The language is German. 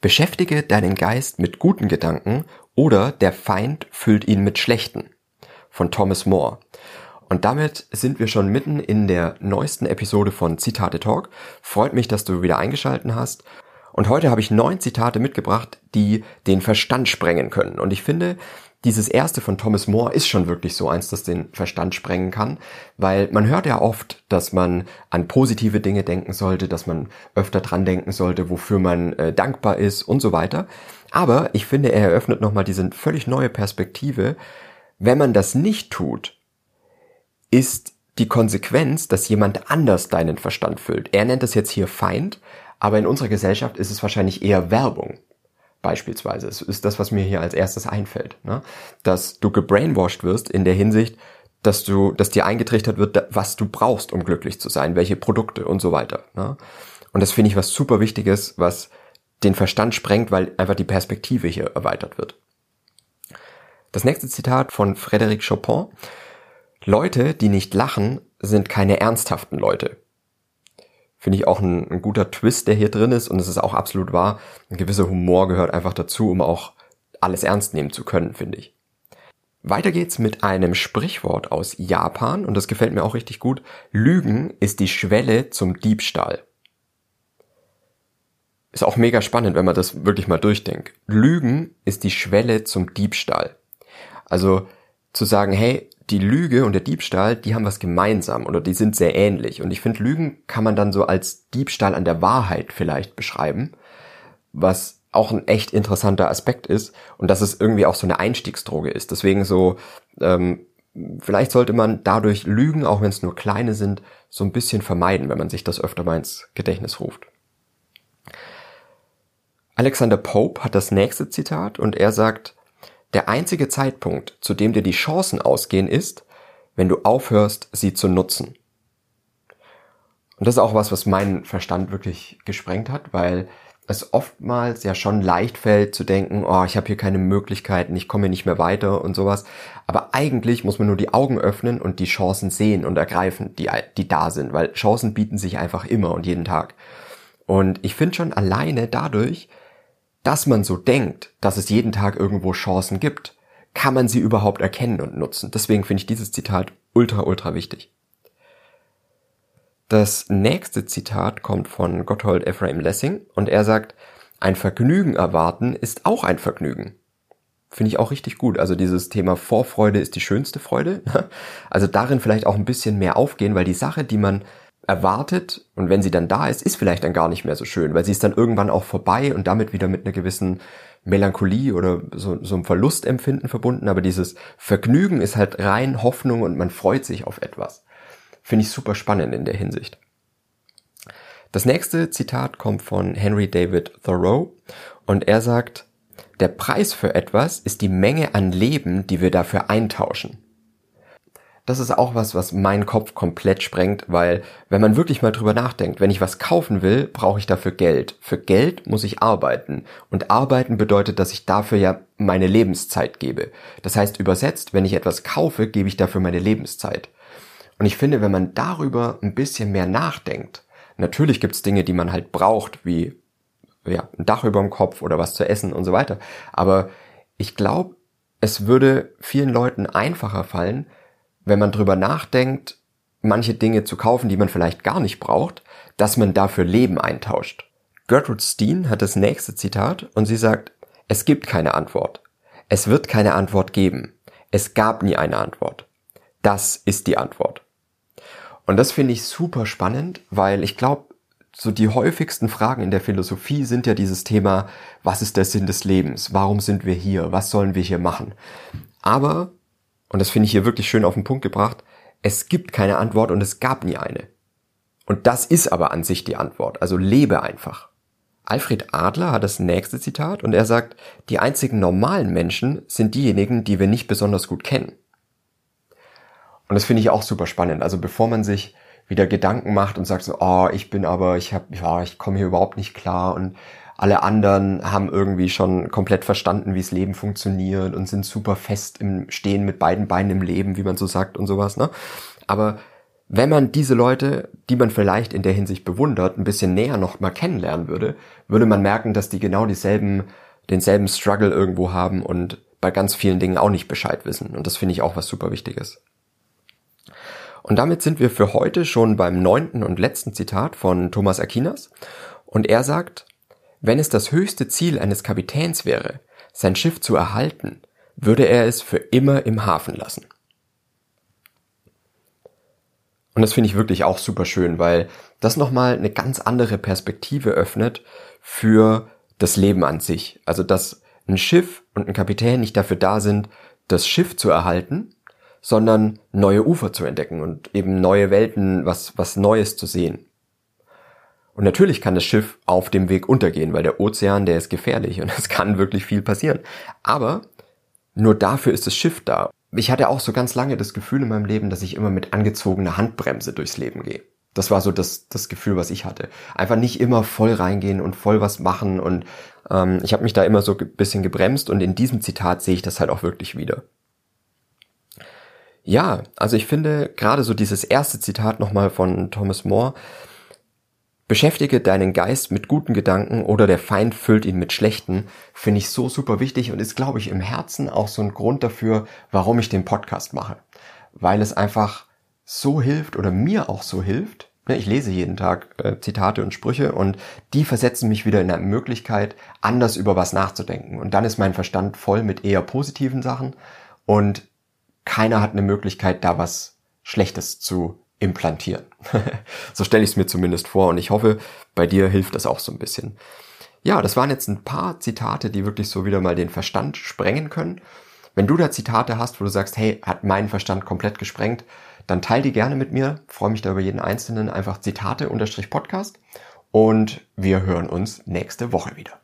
Beschäftige deinen Geist mit guten Gedanken oder der Feind füllt ihn mit schlechten. Von Thomas More. Und damit sind wir schon mitten in der neuesten Episode von Zitate Talk. Freut mich, dass du wieder eingeschalten hast. Und heute habe ich neun Zitate mitgebracht, die den Verstand sprengen können. Und ich finde, dieses erste von Thomas More ist schon wirklich so eins, das den Verstand sprengen kann, weil man hört ja oft, dass man an positive Dinge denken sollte, dass man öfter dran denken sollte, wofür man äh, dankbar ist und so weiter. Aber ich finde, er eröffnet nochmal diese völlig neue Perspektive. Wenn man das nicht tut, ist die Konsequenz, dass jemand anders deinen Verstand füllt. Er nennt es jetzt hier Feind, aber in unserer Gesellschaft ist es wahrscheinlich eher Werbung. Beispielsweise. Es ist das, was mir hier als erstes einfällt. Ne? Dass du gebrainwashed wirst in der Hinsicht, dass du, dass dir eingetrichtert wird, was du brauchst, um glücklich zu sein, welche Produkte und so weiter. Ne? Und das finde ich was super Wichtiges, was den Verstand sprengt, weil einfach die Perspektive hier erweitert wird. Das nächste Zitat von Frédéric Chopin. Leute, die nicht lachen, sind keine ernsthaften Leute. Finde ich auch ein, ein, guter Twist, der hier drin ist und es ist auch absolut wahr. Ein gewisser Humor gehört einfach dazu, um auch alles ernst nehmen zu können, finde ich. Weiter geht's mit einem Sprichwort aus Japan und das gefällt mir auch richtig gut. Lügen ist die Schwelle zum Diebstahl. Ist auch mega spannend, wenn man das wirklich mal durchdenkt. Lügen ist die Schwelle zum Diebstahl. Also zu sagen, hey, die Lüge und der Diebstahl, die haben was gemeinsam oder die sind sehr ähnlich. Und ich finde, Lügen kann man dann so als Diebstahl an der Wahrheit vielleicht beschreiben, was auch ein echt interessanter Aspekt ist und dass es irgendwie auch so eine Einstiegsdroge ist. Deswegen so, ähm, vielleicht sollte man dadurch Lügen, auch wenn es nur kleine sind, so ein bisschen vermeiden, wenn man sich das öfter mal ins Gedächtnis ruft. Alexander Pope hat das nächste Zitat und er sagt, der einzige Zeitpunkt, zu dem dir die Chancen ausgehen, ist, wenn du aufhörst, sie zu nutzen. Und das ist auch was, was meinen Verstand wirklich gesprengt hat, weil es oftmals ja schon leicht fällt zu denken, oh, ich habe hier keine Möglichkeiten, ich komme nicht mehr weiter und sowas. Aber eigentlich muss man nur die Augen öffnen und die Chancen sehen und ergreifen, die, die da sind, weil Chancen bieten sich einfach immer und jeden Tag. Und ich finde schon alleine dadurch, dass man so denkt, dass es jeden Tag irgendwo Chancen gibt, kann man sie überhaupt erkennen und nutzen. Deswegen finde ich dieses Zitat ultra, ultra wichtig. Das nächste Zitat kommt von Gotthold Ephraim Lessing und er sagt, ein Vergnügen erwarten ist auch ein Vergnügen. Finde ich auch richtig gut. Also dieses Thema Vorfreude ist die schönste Freude. Also darin vielleicht auch ein bisschen mehr aufgehen, weil die Sache, die man erwartet und wenn sie dann da ist, ist vielleicht dann gar nicht mehr so schön, weil sie ist dann irgendwann auch vorbei und damit wieder mit einer gewissen Melancholie oder so, so einem Verlustempfinden verbunden, aber dieses Vergnügen ist halt rein Hoffnung und man freut sich auf etwas. Finde ich super spannend in der Hinsicht. Das nächste Zitat kommt von Henry David Thoreau und er sagt, der Preis für etwas ist die Menge an Leben, die wir dafür eintauschen das ist auch was, was meinen Kopf komplett sprengt, weil wenn man wirklich mal drüber nachdenkt, wenn ich was kaufen will, brauche ich dafür Geld. Für Geld muss ich arbeiten. Und arbeiten bedeutet, dass ich dafür ja meine Lebenszeit gebe. Das heißt übersetzt, wenn ich etwas kaufe, gebe ich dafür meine Lebenszeit. Und ich finde, wenn man darüber ein bisschen mehr nachdenkt, natürlich gibt's Dinge, die man halt braucht, wie ja, ein Dach über dem Kopf oder was zu essen und so weiter. Aber ich glaube, es würde vielen Leuten einfacher fallen, wenn man drüber nachdenkt, manche Dinge zu kaufen, die man vielleicht gar nicht braucht, dass man dafür Leben eintauscht. Gertrude Steen hat das nächste Zitat und sie sagt, es gibt keine Antwort. Es wird keine Antwort geben. Es gab nie eine Antwort. Das ist die Antwort. Und das finde ich super spannend, weil ich glaube, so die häufigsten Fragen in der Philosophie sind ja dieses Thema, was ist der Sinn des Lebens? Warum sind wir hier? Was sollen wir hier machen? Aber und das finde ich hier wirklich schön auf den Punkt gebracht, es gibt keine Antwort und es gab nie eine. Und das ist aber an sich die Antwort, also lebe einfach. Alfred Adler hat das nächste Zitat und er sagt, die einzigen normalen Menschen sind diejenigen, die wir nicht besonders gut kennen. Und das finde ich auch super spannend. Also bevor man sich wieder Gedanken macht und sagt so, oh, ich bin aber, ich habe, ja, ich komme hier überhaupt nicht klar und alle anderen haben irgendwie schon komplett verstanden, wie das Leben funktioniert und sind super fest im Stehen mit beiden Beinen im Leben, wie man so sagt und sowas, ne? Aber wenn man diese Leute, die man vielleicht in der Hinsicht bewundert, ein bisschen näher noch mal kennenlernen würde, würde man merken, dass die genau dieselben, denselben Struggle irgendwo haben und bei ganz vielen Dingen auch nicht Bescheid wissen. Und das finde ich auch was super Wichtiges. Und damit sind wir für heute schon beim neunten und letzten Zitat von Thomas Aquinas. Und er sagt, wenn es das höchste Ziel eines Kapitäns wäre, sein Schiff zu erhalten, würde er es für immer im Hafen lassen. Und das finde ich wirklich auch super schön, weil das nochmal eine ganz andere Perspektive öffnet für das Leben an sich. Also, dass ein Schiff und ein Kapitän nicht dafür da sind, das Schiff zu erhalten, sondern neue Ufer zu entdecken und eben neue Welten, was, was Neues zu sehen. Und natürlich kann das Schiff auf dem Weg untergehen, weil der Ozean, der ist gefährlich und es kann wirklich viel passieren. Aber nur dafür ist das Schiff da ich hatte auch so ganz lange das Gefühl in meinem Leben, dass ich immer mit angezogener Handbremse durchs Leben gehe. Das war so das, das Gefühl, was ich hatte. Einfach nicht immer voll reingehen und voll was machen. Und ähm, ich habe mich da immer so ein bisschen gebremst und in diesem Zitat sehe ich das halt auch wirklich wieder. Ja, also ich finde gerade so dieses erste Zitat nochmal von Thomas More, Beschäftige deinen Geist mit guten Gedanken oder der Feind füllt ihn mit schlechten, finde ich so super wichtig und ist, glaube ich, im Herzen auch so ein Grund dafür, warum ich den Podcast mache. Weil es einfach so hilft oder mir auch so hilft. Ne, ich lese jeden Tag äh, Zitate und Sprüche und die versetzen mich wieder in eine Möglichkeit, anders über was nachzudenken. Und dann ist mein Verstand voll mit eher positiven Sachen und keiner hat eine Möglichkeit, da was Schlechtes zu implantieren. so stelle ich es mir zumindest vor und ich hoffe, bei dir hilft das auch so ein bisschen. Ja, das waren jetzt ein paar Zitate, die wirklich so wieder mal den Verstand sprengen können. Wenn du da Zitate hast, wo du sagst, hey, hat meinen Verstand komplett gesprengt, dann teil die gerne mit mir. freue mich da über jeden einzelnen. Einfach Zitate unterstrich Podcast. Und wir hören uns nächste Woche wieder.